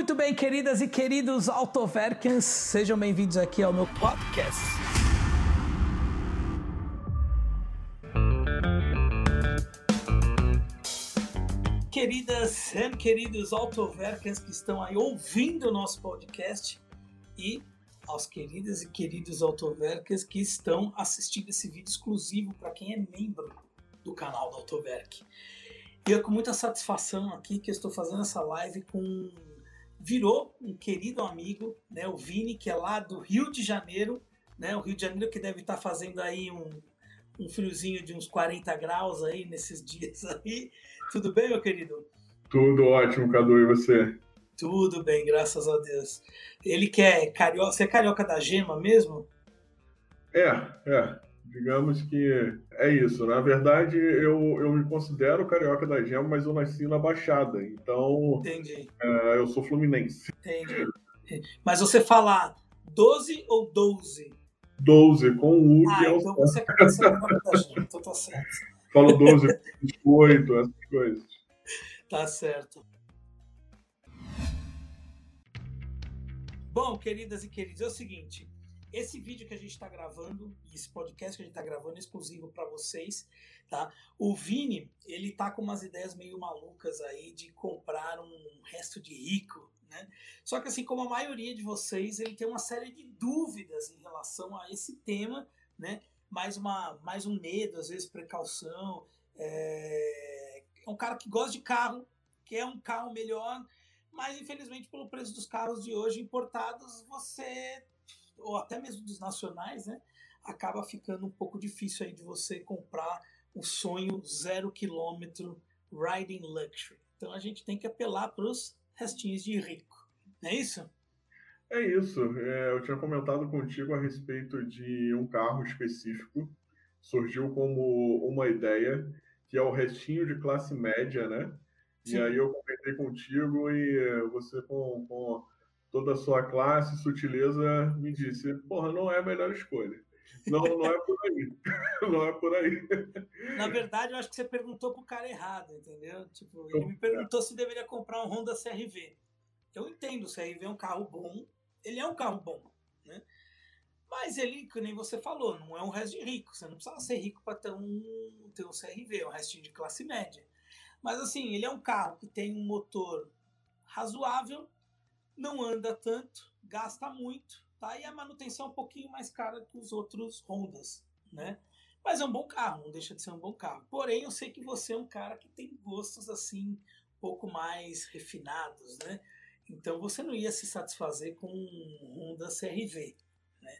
Muito bem, queridas e queridos Autoverkens, sejam bem-vindos aqui ao meu podcast. Queridas e queridos Autoverkens que estão aí ouvindo o nosso podcast e aos queridas e queridos Autoverkers que estão assistindo esse vídeo exclusivo para quem é membro do canal do Autoverk. E é com muita satisfação aqui que eu estou fazendo essa live com virou um querido amigo, né, o Vini, que é lá do Rio de Janeiro, né, o Rio de Janeiro que deve estar fazendo aí um, um friozinho de uns 40 graus aí nesses dias aí. Tudo bem, meu querido? Tudo ótimo, Cadu, e você? Tudo bem, graças a Deus. Ele que é carioca, você é carioca da gema mesmo? É, é. Digamos que é isso. Na verdade, eu, eu me considero carioca da gema, mas eu nasci na Baixada. Então, Entendi. É, eu sou fluminense. Entendi. Mas você fala 12 ou 12? 12, com o U. Ah, é o... então você é da gema, então tá certo. Falo 12, 28, essas coisas. Tá certo. Bom, queridas e queridos, é o seguinte. Esse vídeo que a gente está gravando, esse podcast que a gente está gravando é exclusivo para vocês, tá? O Vini, ele tá com umas ideias meio malucas aí de comprar um resto de rico, né? Só que assim, como a maioria de vocês, ele tem uma série de dúvidas em relação a esse tema, né? Mais, uma, mais um medo, às vezes precaução. É... é um cara que gosta de carro, quer um carro melhor, mas infelizmente pelo preço dos carros de hoje importados, você ou até mesmo dos nacionais, né, acaba ficando um pouco difícil aí de você comprar o sonho zero quilômetro riding luxury. Então a gente tem que apelar para os restinhos de rico, não é isso? É isso. É, eu tinha comentado contigo a respeito de um carro específico. Surgiu como uma ideia, que é o restinho de classe média, né? Sim. E aí eu comentei contigo e você com, com toda a sua classe, sutileza, me disse: porra, não é a melhor escolha. Não, não é por aí. Não é por aí. Na verdade, eu acho que você perguntou pro cara errado, entendeu? Tipo, ele me perguntou se deveria comprar um Honda CRV. Eu entendo, o CRV é um carro bom, ele é um carro bom, né? Mas ele, que nem você falou, não é um resto de rico. Você não precisa ser rico para ter um, ter um CRV, é um restinho de classe média. Mas assim, ele é um carro que tem um motor razoável, não anda tanto, gasta muito, tá? E a manutenção é um pouquinho mais cara que os outros Hondas, né? Mas é um bom carro, não deixa de ser um bom carro. Porém, eu sei que você é um cara que tem gostos assim, um pouco mais refinados, né? Então você não ia se satisfazer com um Honda CRV, né?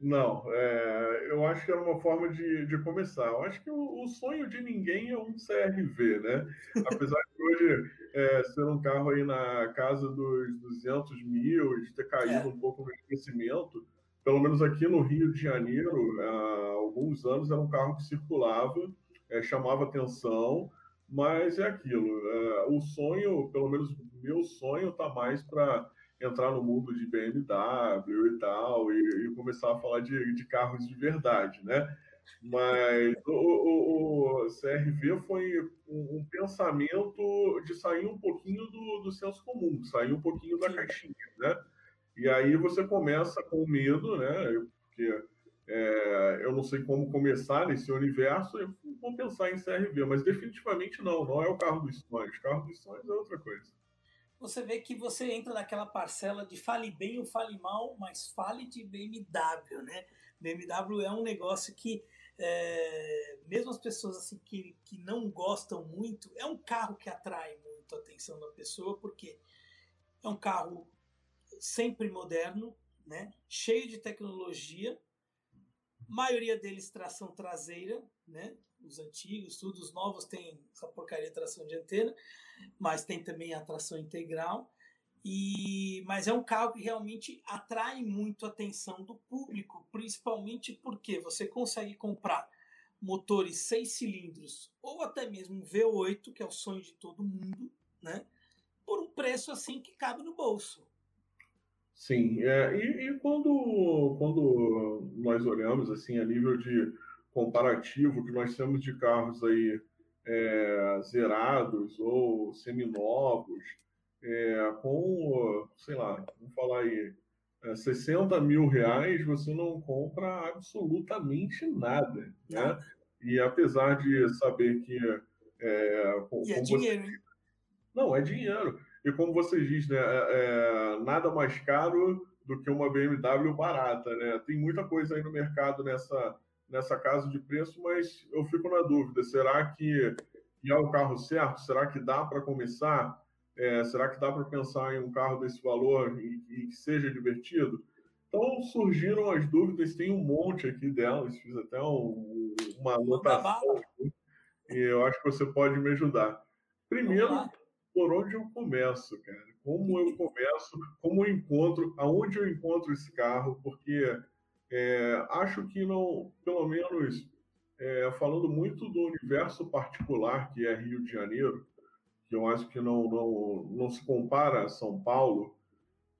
Não, é, eu acho que era uma forma de, de começar. Eu acho que o, o sonho de ninguém é um CRV, né? Apesar hoje é, ser um carro aí na casa dos 200 mil, de ter caído é. um pouco no crescimento, pelo menos aqui no Rio de Janeiro, há alguns anos era um carro que circulava, é, chamava atenção, mas é aquilo. É, o sonho, pelo menos meu sonho, está mais para entrar no mundo de BMW e tal, e, e começar a falar de, de, carros de verdade, né? Mas o, o, o CRV foi um, um, pensamento de sair um pouquinho do, do senso comum, sair um pouquinho da caixinha, né? E aí você começa com medo, né? Porque é, eu não sei como começar nesse universo, eu vou pensar em CRV, mas definitivamente não, não é o carro dos sonhos. O carro dos sonhos é outra coisa você vê que você entra naquela parcela de fale bem ou fale mal, mas fale de BMW, né? BMW é um negócio que, é, mesmo as pessoas assim que, que não gostam muito, é um carro que atrai muito a atenção da pessoa, porque é um carro sempre moderno, né? cheio de tecnologia, maioria deles tração traseira, né? os antigos, tudo, os novos têm essa porcaria de tração dianteira, mas tem também a tração integral. E, mas é um carro que realmente atrai muito a atenção do público, principalmente porque você consegue comprar motores seis cilindros ou até mesmo um V8, que é o sonho de todo mundo, né? Por um preço assim que cabe no bolso. Sim, é, e, e, quando, quando nós olhamos assim a nível de comparativo que nós temos de carros aí é, zerados ou seminovos, é, com, sei lá, vamos falar aí, é, 60 mil reais, você não compra absolutamente nada. Né? E apesar de saber que. É, com, e é dinheiro, você... Não, é dinheiro. E como você diz, né, é, é, nada mais caro do que uma BMW barata. Né? Tem muita coisa aí no mercado nessa, nessa casa de preço, mas eu fico na dúvida: será que é o carro certo? Será que dá para começar? É, será que dá para pensar em um carro desse valor e, e, que seja divertido? Então surgiram as dúvidas, tem um monte aqui delas, fiz até um, uma anotação e eu acho que você pode me ajudar. Primeiro, por onde eu começo, cara? Como eu começo, como eu encontro, aonde eu encontro esse carro? Porque é, acho que não, pelo menos é, falando muito do universo particular que é Rio de Janeiro, que eu acho que não, não, não se compara a São Paulo.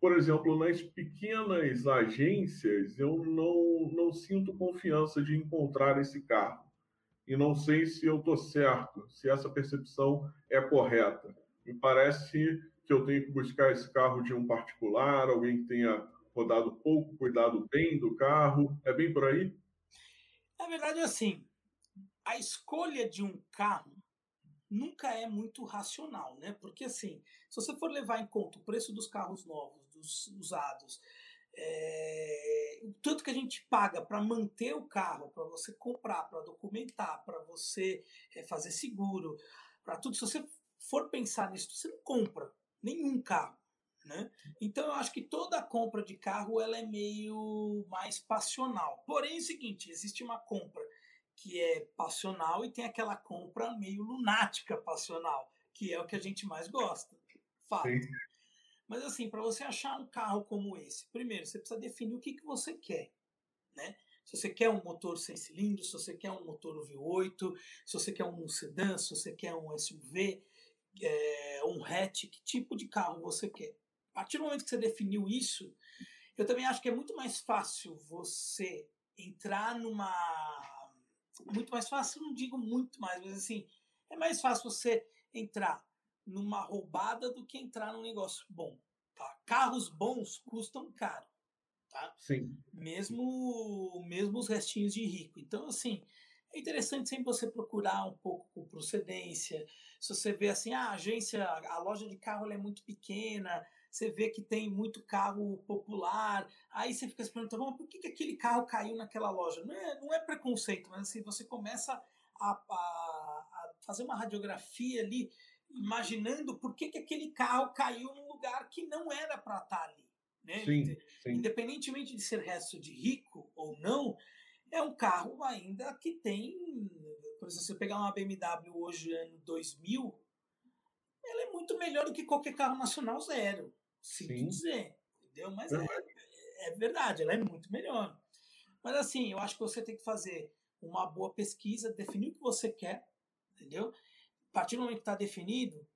Por exemplo, nas pequenas agências, eu não, não sinto confiança de encontrar esse carro. E não sei se eu estou certo, se essa percepção é correta. Me parece que eu tenho que buscar esse carro de um particular, alguém que tenha rodado pouco, cuidado bem do carro. É bem por aí? Na verdade, assim, a escolha de um carro nunca é muito racional, né? Porque assim, se você for levar em conta o preço dos carros novos, dos usados, é, o tanto que a gente paga para manter o carro, para você comprar, para documentar, para você é, fazer seguro, para tudo, se você for pensar nisso, você não compra nenhum carro. Né? Então eu acho que toda compra de carro ela é meio mais passional. Porém é o seguinte, existe uma compra que é passional e tem aquela compra meio lunática passional, que é o que a gente mais gosta. Fato. Sim. Mas assim, para você achar um carro como esse, primeiro você precisa definir o que, que você quer, né? Se você quer um motor sem cilindros, se você quer um motor V8, se você quer um sedã, se você quer um SUV, é, um hatch, que tipo de carro você quer. A partir do momento que você definiu isso, eu também acho que é muito mais fácil você entrar numa muito mais fácil, não digo muito mais, mas assim, é mais fácil você entrar numa roubada do que entrar num negócio bom. Tá? Carros bons custam caro. Tá? Sim. Mesmo, mesmo os restinhos de rico. Então, assim, é interessante sempre você procurar um pouco com procedência. Se você vê assim, ah, a agência, a loja de carro é muito pequena, você vê que tem muito carro popular, aí você fica se perguntando, por que, que aquele carro caiu naquela loja? Não é, não é preconceito, mas assim, você começa a, a, a fazer uma radiografia ali, imaginando por que, que aquele carro caiu num lugar que não era para estar tá ali. Né? Sim, sim. Independentemente de ser resto de rico ou não, é um carro ainda que tem. Por exemplo, se você pegar uma BMW hoje, ano 2000, ela é muito melhor do que qualquer carro nacional zero. Sinto dizer. Entendeu? Mas é, é, verdade, ela é muito melhor. Mas assim, eu acho que você tem que fazer uma boa pesquisa, definir o que você quer, entendeu? A partir do momento que está definido,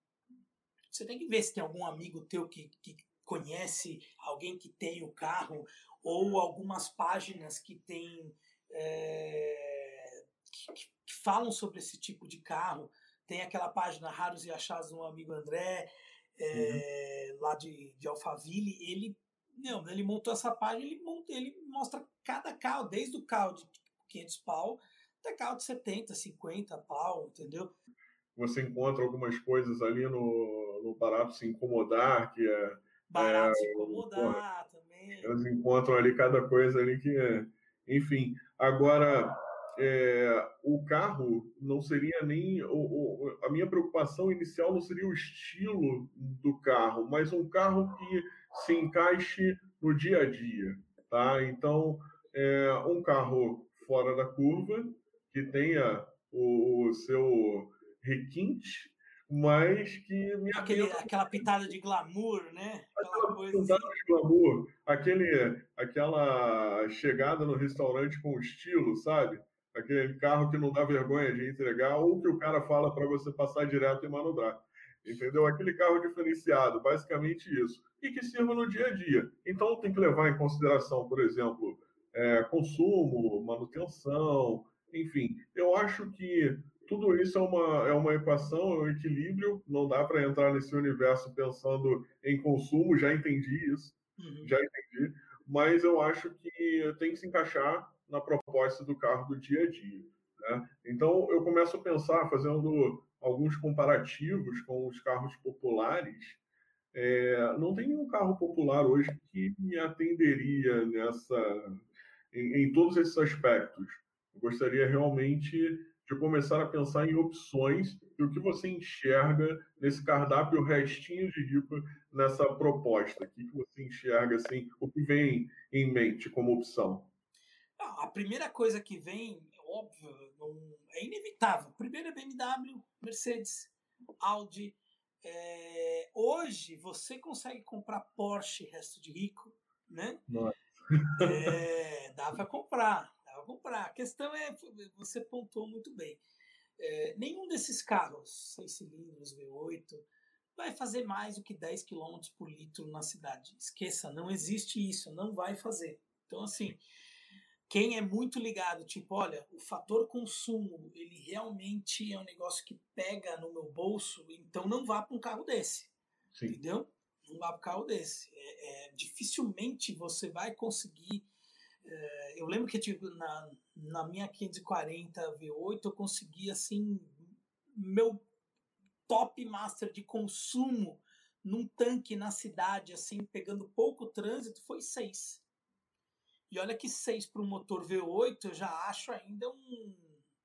você tem que ver se tem algum amigo teu que, que conhece alguém que tem o carro, ou algumas páginas que tem. É, que, que, falam sobre esse tipo de carro. Tem aquela página Raros e Achados do meu amigo André, é, uhum. lá de, de Alphaville. Ele, não, ele montou essa página, ele, monta, ele mostra cada carro, desde o carro de 500 pau até carro de 70, 50 pau, entendeu? Você encontra algumas coisas ali no, no Barato Se Incomodar, que é. Barato é, Se Incomodar porra, também. Eles encontram ali cada coisa ali que é. Enfim, agora é, o carro não seria nem. O, o, a minha preocupação inicial não seria o estilo do carro, mas um carro que se encaixe no dia a dia. Tá? Então, é, um carro fora da curva, que tenha o, o seu requinte, mas que me Aquele, aquela pitada de glamour, né? Aquela, aquela pitada assim. de glamour, aquele, aquela chegada no restaurante com estilo, sabe? Aquele carro que não dá vergonha de entregar ou que o cara fala para você passar direto e manobrar. Entendeu? Aquele carro diferenciado, basicamente isso. E que sirva no dia a dia. Então tem que levar em consideração, por exemplo, é, consumo, manutenção, enfim. Eu acho que tudo isso é uma, é uma equação, é um equilíbrio, não dá para entrar nesse universo pensando em consumo, já entendi isso, uhum. já entendi, mas eu acho que tem que se encaixar na proposta do carro do dia a dia. Né? Então, eu começo a pensar, fazendo alguns comparativos com os carros populares, é, não tem nenhum carro popular hoje que me atenderia nessa, em, em todos esses aspectos. Eu gostaria realmente de começar a pensar em opções e o que você enxerga nesse cardápio restinho de rico nessa proposta. O que você enxerga assim, o que vem em mente como opção? A primeira coisa que vem, óbvio, é inevitável. Primeiro é BMW, Mercedes, Audi. É... Hoje você consegue comprar Porsche, resto de rico, né? É, dá para comprar, dá para comprar. A questão é, você pontuou muito bem. É, nenhum desses carros, 6 cilindros, V8, vai fazer mais do que 10 km por litro na cidade. Esqueça, não existe isso, não vai fazer. Então, assim, quem é muito ligado, tipo, olha, o fator consumo, ele realmente é um negócio que pega no meu bolso, então não vá para um carro desse. Sim. Entendeu? Não vá para um carro desse. É, é, dificilmente você vai conseguir. É, eu lembro que tipo, na, na minha 540 V8 eu consegui assim meu top master de consumo num tanque na cidade, assim, pegando pouco trânsito, foi 6. E olha que 6 para um motor V8 eu já acho ainda um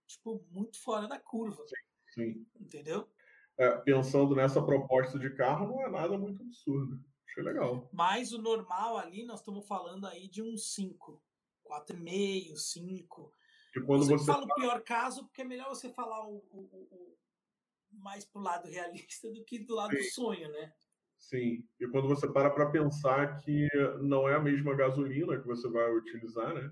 tipo muito fora da curva. Sim. sim. Entendeu? É, pensando nessa proposta de carro, não é nada muito absurdo. Achei legal. Mas o normal ali, nós estamos falando aí de um 5, 4,5, 5. E quando você, fala o pior caso, porque é melhor você falar o, o, o mais pro lado realista do que do lado sim. do sonho, né? Sim, e quando você para para pensar que não é a mesma gasolina que você vai utilizar, né?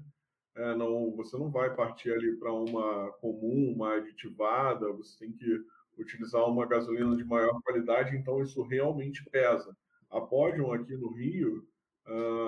É, não, você não vai partir ali para uma comum, uma aditivada, você tem que utilizar uma gasolina de maior qualidade, então isso realmente pesa. A Podium aqui no Rio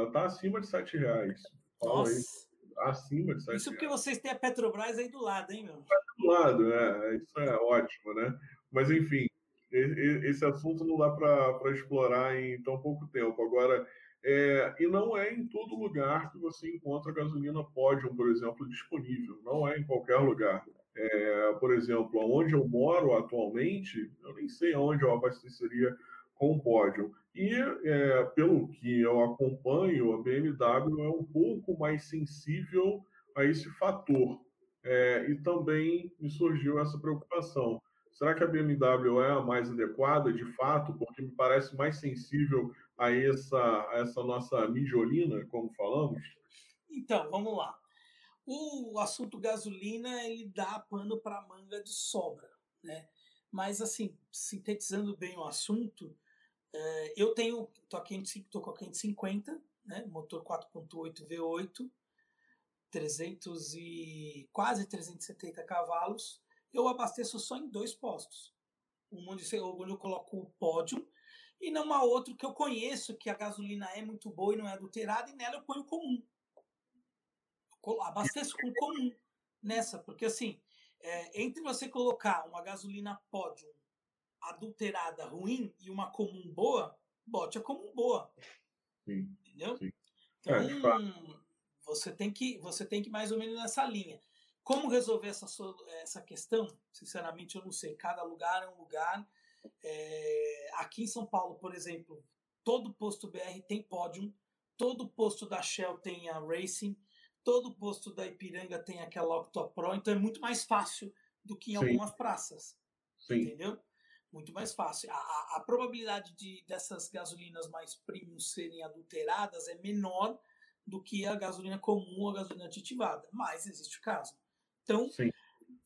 está uh, acima de R$ reais. Nossa! Aí, acima de 7 Isso porque vocês têm a Petrobras aí do lado, hein, meu? Do lado, é, isso é ótimo, né? Mas enfim, esse assunto não dá para explorar em tão pouco tempo. Agora, é, e não é em todo lugar que você encontra gasolina Podium, por exemplo, disponível. Não é em qualquer lugar. É, por exemplo, onde eu moro atualmente, eu nem sei onde eu abasteceria com Podium. E, é, pelo que eu acompanho, a BMW é um pouco mais sensível a esse fator. É, e também me surgiu essa preocupação. Será que a BMW é a mais adequada, de fato, porque me parece mais sensível a essa, a essa nossa mijolina, como falamos? Então, vamos lá. O assunto gasolina, ele dá pano para manga de sobra, né? Mas, assim, sintetizando bem o assunto, é, eu tenho, tô, aqui, tô com a 550, né? Motor 4.8 V8, 300 e quase 370 cavalos, eu abasteço só em dois postos. Um onde, eu coloco o pódio e numa outra que eu conheço que a gasolina é muito boa e não é adulterada, e nela eu ponho comum. Eu abasteço com comum nessa, porque assim, é, entre você colocar uma gasolina pódio adulterada ruim e uma comum boa, bote a comum boa. Sim, Entendeu? Sim. Então, é, você tem que você tem que mais ou menos nessa linha. Como resolver essa, essa questão? Sinceramente, eu não sei. Cada lugar é um lugar. É, aqui em São Paulo, por exemplo, todo posto BR tem pódio, todo posto da Shell tem a Racing, todo posto da Ipiranga tem aquela Octopro, então é muito mais fácil do que em Sim. algumas praças. Sim. Entendeu? Muito mais fácil. A, a, a probabilidade de dessas gasolinas mais premium serem adulteradas é menor do que a gasolina comum ou a gasolina aditivada, mas existe o caso. Então,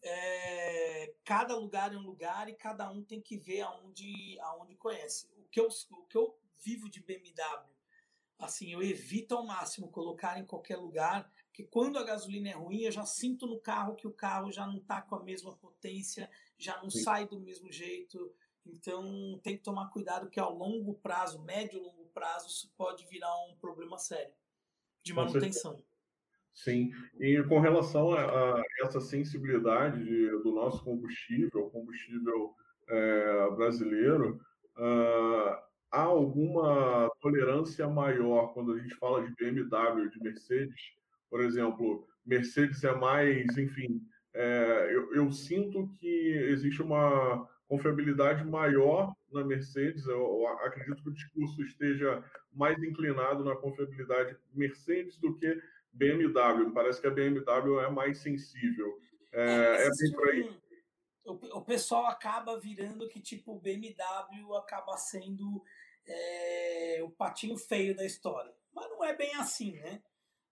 é, cada lugar é um lugar e cada um tem que ver aonde, aonde conhece. O que, eu, o que eu vivo de BMW, assim, eu evito ao máximo colocar em qualquer lugar, porque quando a gasolina é ruim, eu já sinto no carro que o carro já não está com a mesma potência, já não Sim. sai do mesmo jeito. Então tem que tomar cuidado que ao longo prazo, médio e longo prazo, isso pode virar um problema sério de manutenção. Sim, e com relação a, a essa sensibilidade de, do nosso combustível, combustível é, brasileiro, uh, há alguma tolerância maior quando a gente fala de BMW, de Mercedes? Por exemplo, Mercedes é mais, enfim, é, eu, eu, sinto que existe uma confiabilidade maior na Mercedes. Eu, eu acredito que o discurso esteja mais inclinado na confiabilidade Mercedes do que BMW. Parece que a BMW é mais sensível. É, é, é bem por aí. O, o pessoal acaba virando que tipo o BMW acaba sendo é, o patinho feio da história. Mas não é bem assim, né?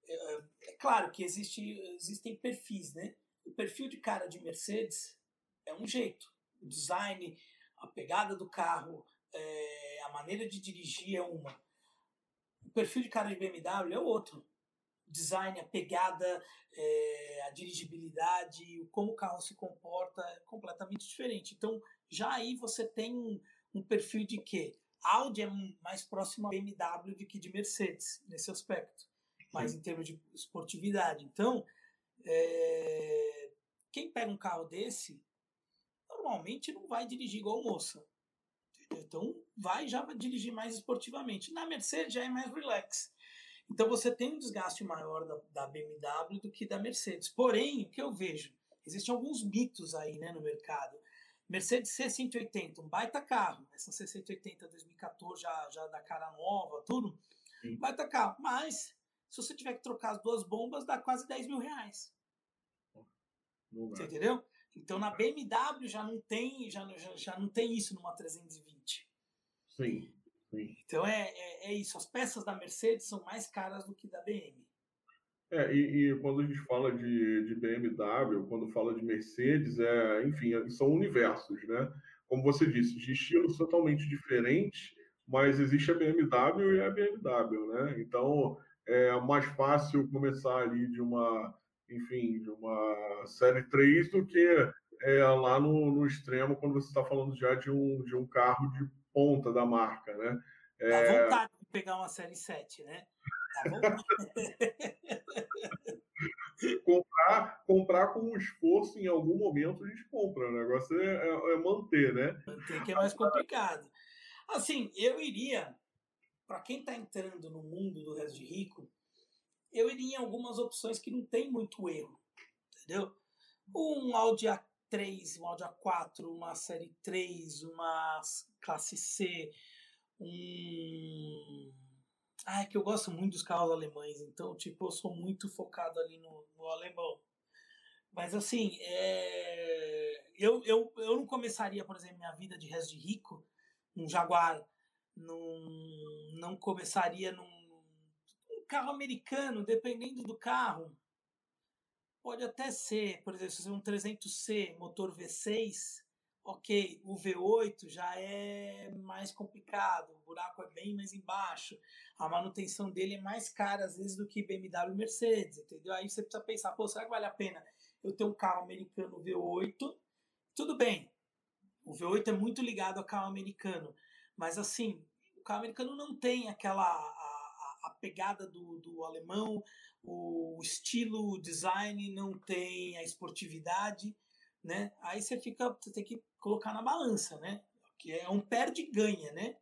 É, é, claro que existe, existem perfis, né? O perfil de cara de Mercedes é um jeito. O design, a pegada do carro, é, a maneira de dirigir é uma. O perfil de cara de BMW é outro. Design, a pegada, é, a dirigibilidade, como o carro se comporta é completamente diferente. Então, já aí você tem um, um perfil de quê? Audi é mais próximo a BMW do que de Mercedes, nesse aspecto, mais em termos de esportividade. Então, é, quem pega um carro desse, normalmente não vai dirigir igual moça. Então, vai já dirigir mais esportivamente. Na Mercedes já é mais relax. Então, você tem um desgaste maior da, da BMW do que da Mercedes. Porém, o que eu vejo? Existem alguns mitos aí né, no mercado. Mercedes C180, um baita carro. Essa C180 2014 já, já da cara nova, tudo. Sim. Baita carro. Mas, se você tiver que trocar as duas bombas, dá quase 10 mil reais. Você entendeu? Então na BMW já não tem, já, já, já não tem isso numa 320. Sim. Sim. Então é, é, é, isso. As peças da Mercedes são mais caras do que da BM. É, e, e, quando a gente fala de, de BMW, quando fala de Mercedes, é, enfim, é, são universos, né? Como você disse, de estilos totalmente diferentes, mas existe a BMW e a BMW, né? Então é mais fácil começar ali de uma, enfim, de uma série 3 do que é, lá no, no extremo quando você está falando já de um, de um carro de ponta da marca, né? É... Dá vontade de pegar uma série 7, né? comprar, comprar com um esforço em algum momento a gente compra. O negócio é, é, é manter, né? Manter que é mais complicado. Assim, eu iria, para quem está entrando no mundo do resto de rico, eu iria em algumas opções que não tem muito erro, entendeu? Um Audi A3, um Audi A4, uma série 3, uma classe C, um ah, é que eu gosto muito dos carros alemães, então, tipo, eu sou muito focado ali no, no alemão. Mas, assim, é... eu, eu, eu não começaria, por exemplo, minha vida de resto de rico num Jaguar, num, não começaria num um carro americano, dependendo do carro. Pode até ser, por exemplo, se você um 300C, motor V6, ok, o V8 já é mais complicado, o buraco é bem mais embaixo, a manutenção dele é mais cara às vezes do que BMW Mercedes, entendeu? Aí você precisa pensar, pô, será que vale a pena eu ter um carro americano V8? Tudo bem, o V8 é muito ligado ao carro americano, mas assim, o carro americano não tem aquela a, a pegada do, do alemão, o estilo, o design não tem a esportividade, né? Aí você fica, você tem que colocar na balança, né? Que é um perde-ganha, né?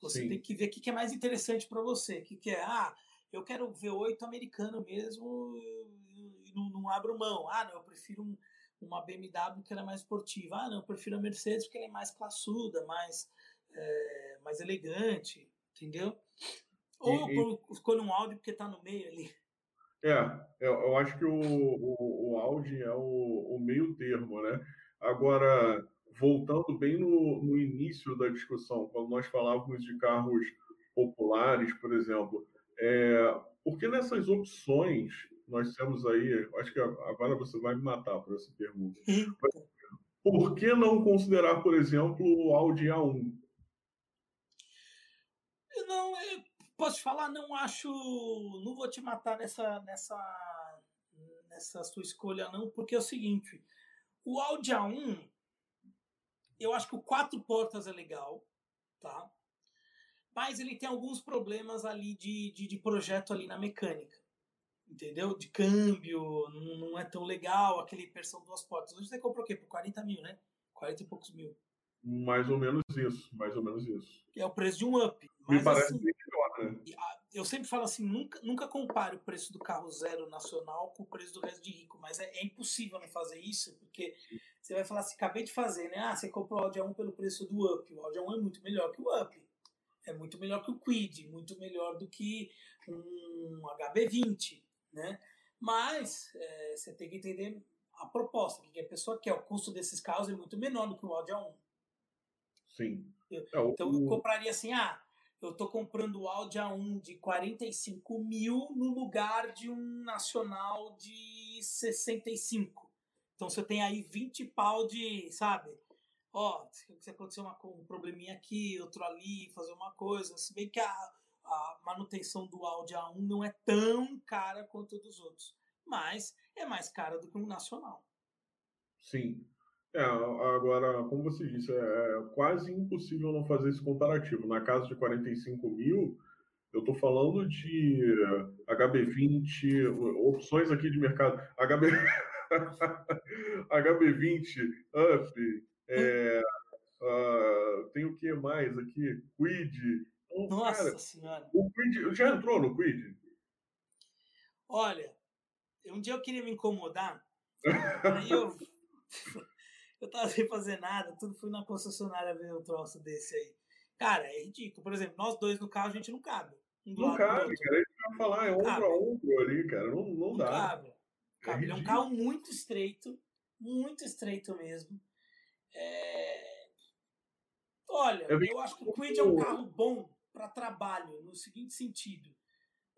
Você Sim. tem que ver o que é mais interessante para você. O que, é? Ah, eu quero ver oito americano mesmo e não, não abro mão. Ah, não, eu prefiro um, uma BMW que ela é mais esportiva. Ah, não, eu prefiro a Mercedes porque ela é mais classuda, mais, é, mais elegante, entendeu? Ou e, por, escolhe um Audi porque está no meio ali. É, eu, eu acho que o, o, o Audi é o, o meio termo, né? Agora, voltando bem no, no início da discussão, quando nós falávamos de carros populares, por exemplo, é, porque nessas opções nós temos aí, acho que agora você vai me matar por essa pergunta. por que não considerar, por exemplo, o Audi A1? Não, Posso te falar? Não acho. Não vou te matar nessa, nessa, nessa sua escolha, não, porque é o seguinte: o Audi A1, eu acho que o quatro portas é legal, tá? Mas ele tem alguns problemas ali de, de, de projeto ali na mecânica. entendeu? De câmbio, não, não é tão legal, aquele versão duas portas. Hoje você comprou o quê? Por 40 mil, né? 40 e poucos mil. Mais ou menos isso, mais ou menos isso. É o preço de um up. Me parece assim, melhor, né? Eu sempre falo assim, nunca, nunca compare o preço do carro zero nacional com o preço do resto de rico, mas é, é impossível não fazer isso, porque você vai falar assim, acabei de fazer, né? Ah, você comprou o Audi A1 pelo preço do up. O Audi A1 é muito melhor que o up. É muito melhor que o Quid, muito melhor do que um HB20, né? Mas é, você tem que entender a proposta, que a pessoa quer. O custo desses carros é muito menor do que o Audi A1. Sim. Eu, é, então eu compraria assim, ah, eu estou comprando o Audi A1 de 45 mil no lugar de um nacional de 65. Então você tem aí 20 pau de, sabe? Ó, se acontecer uma, um probleminha aqui, outro ali, fazer uma coisa. Se bem que a, a manutenção do Audi A1 não é tão cara quanto a dos outros. Mas é mais cara do que um nacional. Sim. É, agora, como você disse, é, é quase impossível não fazer esse comparativo. Na casa de 45 mil, eu estou falando de HB20, opções aqui de mercado. HB... HB20, UP, é, uh, tem o que mais aqui? Quid. Então, Nossa cara, Senhora! O Quid, já entrou no Quid? Olha, um dia eu queria me incomodar, aí eu eu tava sem fazer nada, tudo fui na concessionária ver um troço desse aí. Cara, é ridículo. Por exemplo, nós dois no carro a gente não cabe. Um não cabe, cara. Que eu falar, é ombro cabe. a ombro ali, cara. Não, não, não dá. Cabe. cabe. É, é um carro muito estreito, muito estreito mesmo. É... Olha, eu, eu acho que o Quid é um carro bom para trabalho, no seguinte sentido.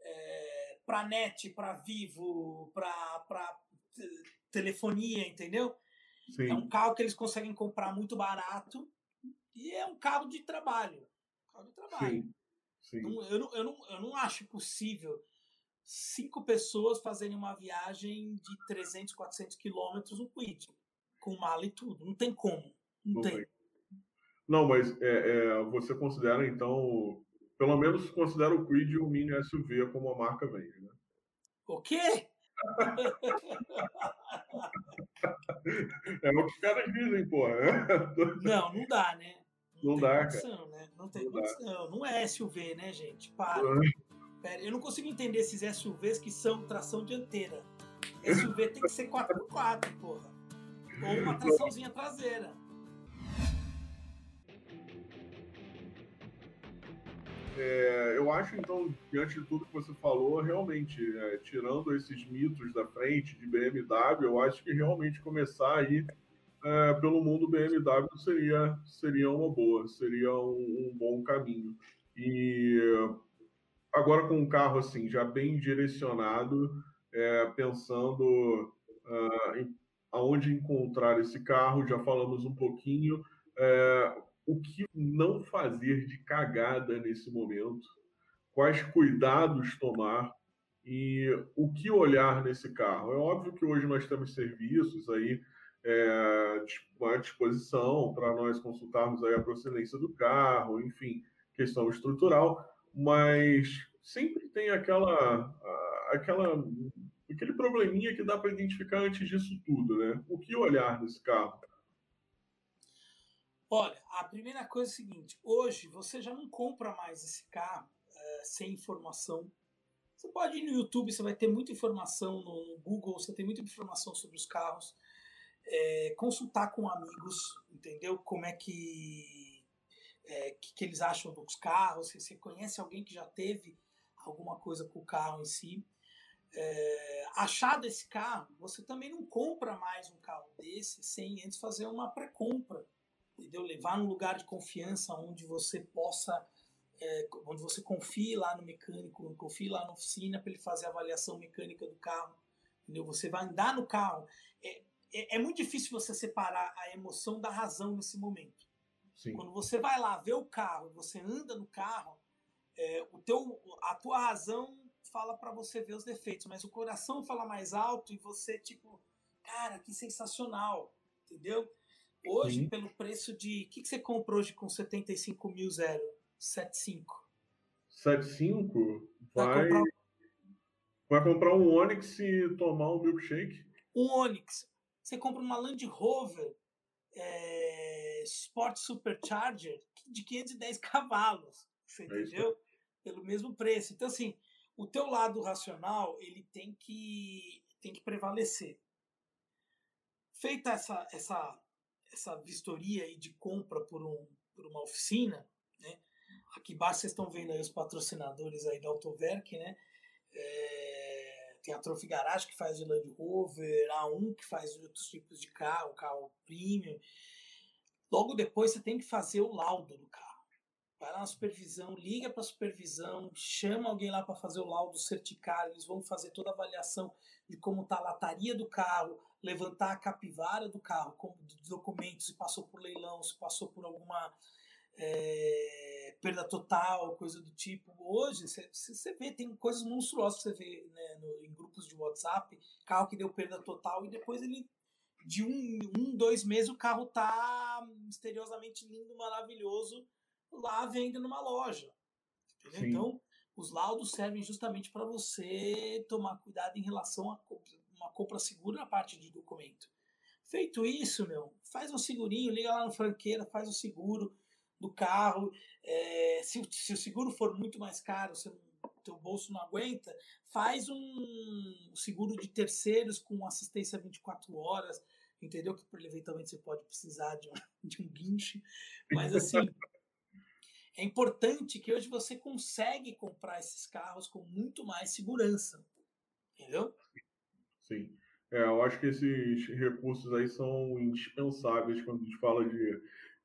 É... Para net, para vivo, para telefonia, entendeu? Sim. É um carro que eles conseguem comprar muito barato e é um carro de trabalho. carro de trabalho. Sim. Sim. Não, eu, não, eu, não, eu não acho possível cinco pessoas fazerem uma viagem de 300, 400 quilômetros no Quid, com mala e tudo. Não tem como. Não, não tem. tem. Não, mas é, é, você considera, então, pelo menos considera o Quid e o Mini SUV como a marca vende, né? O quê? É o que os caras dizem, pô. Não, não dá, né? Não, não dá, condição, cara. Né? Não tem não condição. Dá. Não é SUV, né, gente? Para. Pera, eu não consigo entender esses SUVs que são tração dianteira. SUV tem que ser 4x4, porra. Ou uma traçãozinha traseira. É, eu acho, então, diante de tudo que você falou, realmente, é, tirando esses mitos da frente de BMW, eu acho que realmente começar aí é, pelo mundo BMW seria, seria uma boa, seria um, um bom caminho. E agora com um carro assim, já bem direcionado, é, pensando em aonde encontrar esse carro, já falamos um pouquinho. É, o que não fazer de cagada nesse momento, quais cuidados tomar e o que olhar nesse carro. É óbvio que hoje nós temos serviços aí é, à disposição para nós consultarmos aí a procedência do carro, enfim, questão estrutural, mas sempre tem aquela, aquela aquele probleminha que dá para identificar antes disso tudo, né? O que olhar nesse carro? Olha, a primeira coisa é a seguinte: hoje você já não compra mais esse carro é, sem informação. Você pode ir no YouTube, você vai ter muita informação, no Google, você tem muita informação sobre os carros. É, consultar com amigos, entendeu? Como é que, é, que, que, eles acham dos carros, se você conhece alguém que já teve alguma coisa com o carro em si. É, achado esse carro, você também não compra mais um carro desse sem antes fazer uma pré-compra entendeu? Levar num lugar de confiança onde você possa, é, onde você confie lá no mecânico, confie lá na oficina para ele fazer a avaliação mecânica do carro, entendeu? Você vai andar no carro. É, é, é muito difícil você separar a emoção da razão nesse momento. Sim. Quando você vai lá ver o carro, você anda no carro, é, o teu, a tua razão fala para você ver os defeitos, mas o coração fala mais alto e você tipo, cara, que sensacional, entendeu? Hoje, Sim. pelo preço de. O que, que você comprou hoje com 75 mil zero? 75. 75? Vai. vai comprar... Vai comprar um Onix e tomar um milkshake? Um Onix. Você compra uma Land Rover é, Sport Supercharger de 510 cavalos. Você é entendeu? Isso. Pelo mesmo preço. Então, assim, o teu lado racional ele tem que, tem que prevalecer. Feita essa, essa, essa vistoria aí de compra por, um, por uma oficina, né? Aqui embaixo vocês estão vendo aí os patrocinadores aí da Autoverk, né? É, tem a Trophy Garage que faz de Land Rover, a 1 que faz outros tipos de carro, carro premium. Logo depois você tem que fazer o laudo do carro. Vai lá na supervisão, liga para a supervisão, chama alguém lá para fazer o laudo certificado, eles vão fazer toda a avaliação de como está a lataria do carro, levantar a capivara do carro, dos documentos, se passou por leilão, se passou por alguma é, perda total, coisa do tipo. Hoje, você vê, tem coisas monstruosas que você vê né, no, em grupos de WhatsApp, carro que deu perda total e depois ele, de um, um dois meses, o carro tá misteriosamente lindo, maravilhoso, lá vendo numa loja. Então, os laudos servem justamente para você tomar cuidado em relação a uma compra segura na parte de documento. Feito isso, meu, faz um segurinho, liga lá no franqueira, faz o seguro do carro. É, se, se, o seguro for muito mais caro, o teu bolso não aguenta, faz um seguro de terceiros com assistência 24 horas, entendeu? Que eventualmente você pode precisar de um, de um guinche, mas assim. é importante que hoje você consegue comprar esses carros com muito mais segurança, entendeu? Sim. É, eu acho que esses recursos aí são indispensáveis quando a gente fala de,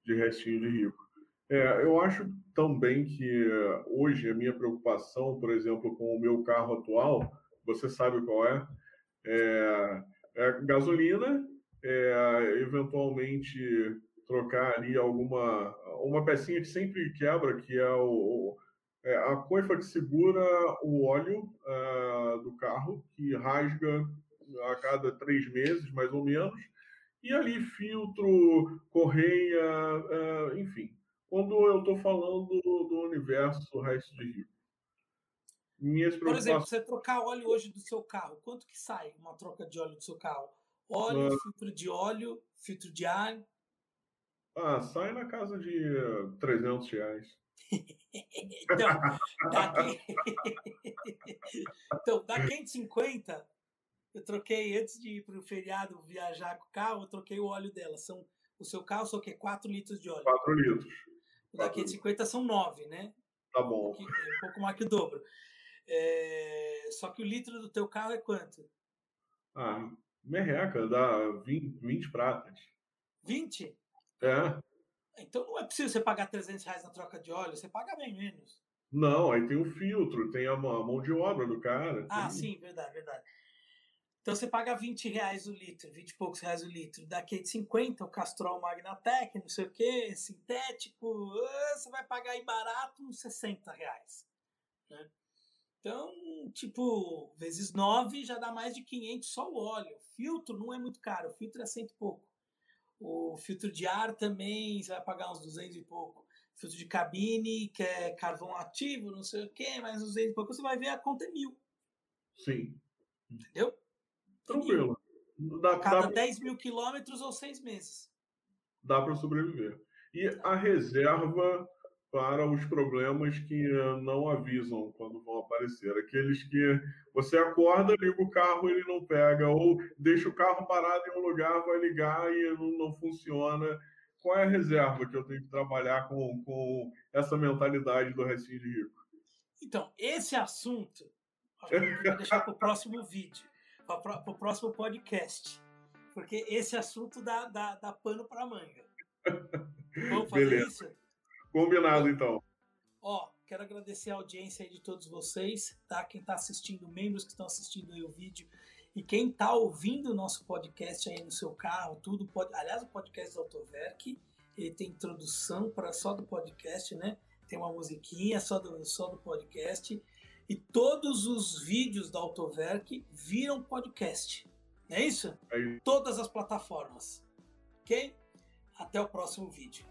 de restinho de rico. É, eu acho também que hoje a minha preocupação, por exemplo, com o meu carro atual, você sabe qual é? É, é gasolina, é, eventualmente trocar ali alguma uma pecinha que sempre quebra, que é o, é, a coifa que segura o óleo uh, do carro, que rasga a cada três meses, mais ou menos, e ali filtro, correia, uh, enfim quando eu estou falando do universo resto de Rio. Minhas Por exemplo, você trocar óleo hoje do seu carro, quanto que sai uma troca de óleo do seu carro? Óleo, uh, filtro de óleo, filtro de ar? Ah, sai na casa de 300 reais. então, daqui... então, da 550, eu troquei antes de ir para o feriado viajar com o carro, eu troquei o óleo dela. São, o seu carro só que 4 litros de óleo. 4 litros. O da 550 são 9, né? Tá bom. Um, um pouco mais que o dobro. É... Só que o litro do teu carro é quanto? Ah, merreca, dá 20, 20 pratas. 20? É. Então não é possível você pagar 300 reais na troca de óleo, você paga bem menos. Não, aí tem o filtro, tem a mão de obra do cara. Ah, tem... sim, verdade, verdade. Então você paga 20 reais o litro, 20 e poucos reais o litro. Daqui de 50, o Castrol Magnatec, não sei o que, sintético, ah, você vai pagar aí barato uns 60 reais. Né? Então, tipo, vezes 9 já dá mais de 500 só o óleo. O filtro não é muito caro, o filtro é cento e pouco. O filtro de ar também você vai pagar uns 200 e pouco. Filtro de cabine, que é carvão ativo, não sei o que, mais 200 e pouco, você vai ver a conta é mil. Sim. Entendeu? Tranquilo. Dá, Cada dá, 10 mil quilômetros ou seis meses. Dá para sobreviver. E a reserva para os problemas que não avisam quando vão aparecer. Aqueles que você acorda, liga o carro, ele não pega, ou deixa o carro parado em um lugar, vai ligar e não, não funciona. Qual é a reserva que eu tenho que trabalhar com, com essa mentalidade do restinho de rico? Então, esse assunto, vai deixar para o próximo vídeo para o próximo podcast. Porque esse assunto dá, dá, dá pano para manga. Vamos fazer Beleza. isso? Combinado, então. Ó, quero agradecer a audiência de todos vocês, tá? Quem está assistindo, membros que estão assistindo aí o vídeo. E quem está ouvindo o nosso podcast aí no seu carro, tudo pode. Aliás, o podcast do Autoverk, ele tem introdução para só do podcast, né? Tem uma musiquinha só do, só do podcast. E todos os vídeos da Autoverk viram podcast. É isso? É isso. Todas as plataformas. Ok? Até o próximo vídeo.